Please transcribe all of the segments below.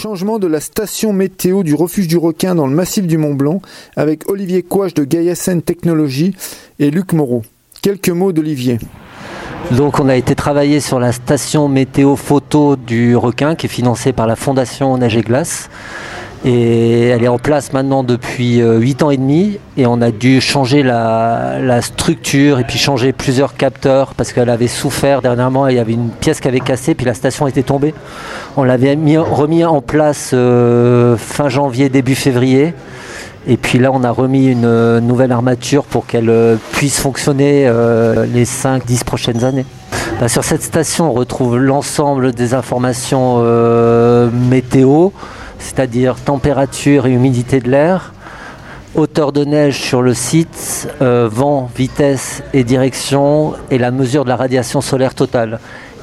Changement de la station météo du refuge du requin dans le massif du Mont Blanc avec Olivier Couage de Gaiasen Technologies et Luc Moreau. Quelques mots d'Olivier. Donc on a été travailler sur la station météo photo du requin qui est financée par la Fondation Neige et Glace. Et elle est en place maintenant depuis 8 euh, ans et demi et on a dû changer la, structure et puis changer plusieurs capteurs parce qu'elle avait souffert dernièrement, il y avait une pièce qui avait cassé puis la station était tombée. On l'avait remis en place euh, fin janvier, début février. Et puis là, on a remis une euh, nouvelle armature pour qu'elle puisse fonctionner les 5-10 prochaines années. Bah, sur cette station, on retrouve l'ensemble des informations météo, c'est-à-dire température et humidité de l'air, hauteur de neige sur le site, euh, vent, vitesse et direction, et la mesure de la radiation solaire totale.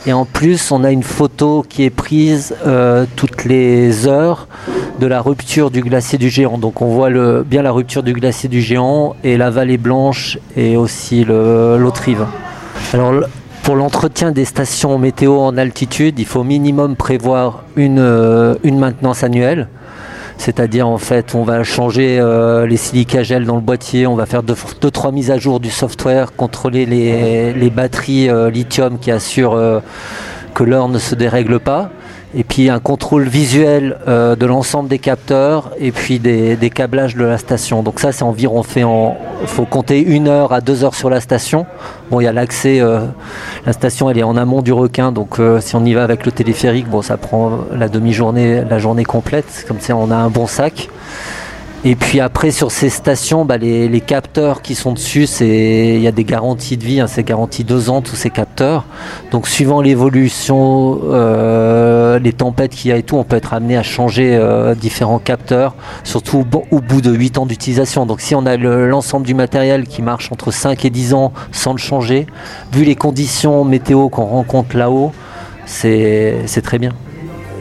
Et en plus, on a une photo qui est prise euh, toutes les heures de la rupture du glacier du géant. Donc on voit bien la rupture du glacier du géant et la vallée blanche et aussi l'autre rive. Pour l'entretien des stations météo en altitude, il faut au minimum prévoir une, euh, une maintenance annuelle. C'est-à-dire en fait on va changer euh, les silicagels dans le boîtier, on va faire 2-3 mises à jour du software, contrôler les, batteries euh, lithium qui assurent que l'heure ne se dérègle pas et puis un contrôle visuel euh, de l'ensemble des capteurs et puis des, câblages de la station. Donc ça c'est environ fait en faut compter une heure à deux heures sur la station. Bon il y a l'accès, euh, la station elle est en amont du requin donc euh, si on y va avec le téléphérique bon ça prend la demi-journée, la journée complète comme ça on a un bon sac. Et puis après sur ces stations, bah, les, capteurs qui sont dessus, il y a des garanties de vie, hein, c'est garanti deux ans tous ces capteurs. Donc suivant l'évolution, euh, les tempêtes qu'il y a et tout, on peut être amené à changer euh, différents capteurs, surtout au, bout de 8 ans d'utilisation. Donc si on a l'ensemble du matériel qui marche entre 5 et 10 ans sans le changer, vu les conditions météo qu'on rencontre là-haut, c'est très bien.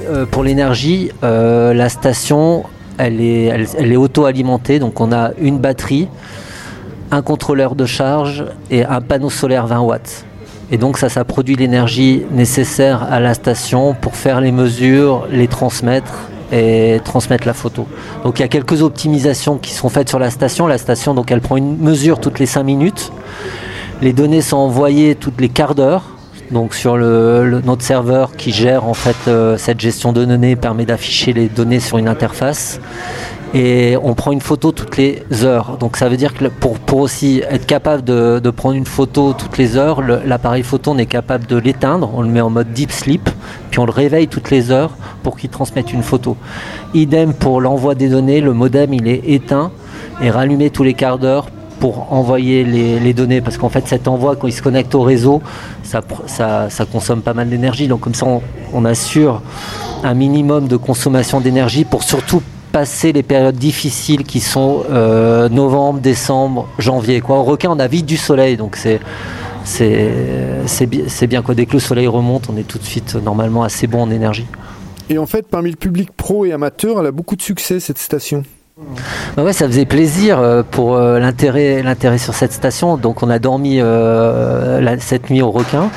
Euh, pour l'énergie, la station elle est, auto-alimentée, donc on a une batterie, un contrôleur de charge et un panneau solaire 20 watts. Et donc ça, ça produit l'énergie nécessaire à la station pour faire les mesures, les transmettre et transmettre la photo. Donc il y a quelques optimisations qui sont faites sur la station. La station, donc elle prend une mesure toutes les 5 minutes. Les données sont envoyées toutes les quarts d'heure donc sur notre serveur qui gère en fait euh, cette gestion de données permet d'afficher les données sur une interface et on prend une photo toutes les heures. Donc ça veut dire que pour, pour aussi être capable de, de, prendre une photo toutes les heures, l'appareil photo on est capable de l'éteindre, on le met en mode deep sleep, puis on le réveille toutes les heures pour qu'il transmette une photo. Idem pour l'envoi des données, le modem il est éteint et rallumé tous les quarts d'heure pour envoyer les, données, parce qu'en fait cet envoi, quand il se connecte au réseau, ça, consomme pas mal d'énergie. Donc comme ça, on, assure un minimum de consommation d'énergie pour surtout passer les périodes difficiles qui sont euh, novembre, décembre, janvier. Quoi. Au requin, on a vite du soleil, donc c'est c'est bien quoi. Dès que le soleil remonte, on est tout de suite normalement assez bon en énergie. Et en fait, parmi le public pro et amateur, elle a beaucoup de succès cette station. Bah ouais, ça faisait plaisir euh, pour euh, l'intérêt, sur cette station. Donc on a dormi euh, cette nuit au requin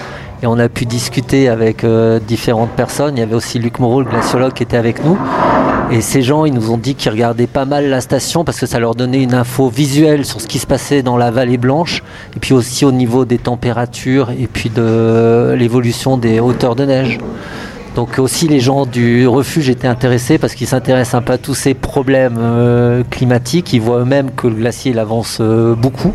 et on a pu discuter avec différentes personnes. Il y avait aussi Luc Moreau, le glaciologue, qui était avec nous. Et ces gens, ils nous ont dit qu'ils regardaient pas mal la station parce que ça leur donnait une info visuelle sur ce qui se passait dans la vallée blanche et puis aussi au niveau des températures et puis de l'évolution des hauteurs de neige. Donc aussi les gens du refuge étaient intéressés parce qu'ils s'intéressent un peu à tous ces problèmes euh, climatiques. Ils voient eux-mêmes que le glacier avance euh, beaucoup.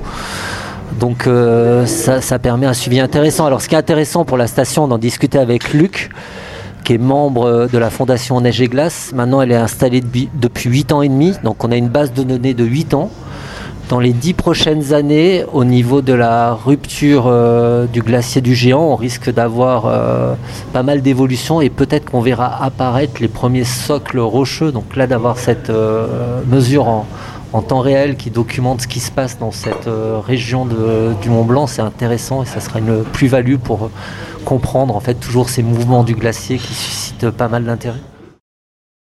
Donc euh, ça, permet un suivi intéressant. Alors ce qui est intéressant pour la station, d'en discuter avec Luc, qui est membre de la fondation Neige et Glace. Maintenant elle est installée depuis 8 ans et demi. Donc on a une base de données de 8 ans dans les dix prochaines années, au niveau de la rupture euh, du glacier du géant, on risque d'avoir euh, pas mal d'évolutions et peut-être qu'on verra apparaître les premiers socles rocheux. Donc là, d'avoir cette euh, mesure en, temps réel qui documente ce qui se passe dans cette région du Mont Blanc, c'est intéressant et ça sera une plus-value pour comprendre en fait toujours ces mouvements du glacier qui suscitent pas mal d'intérêt.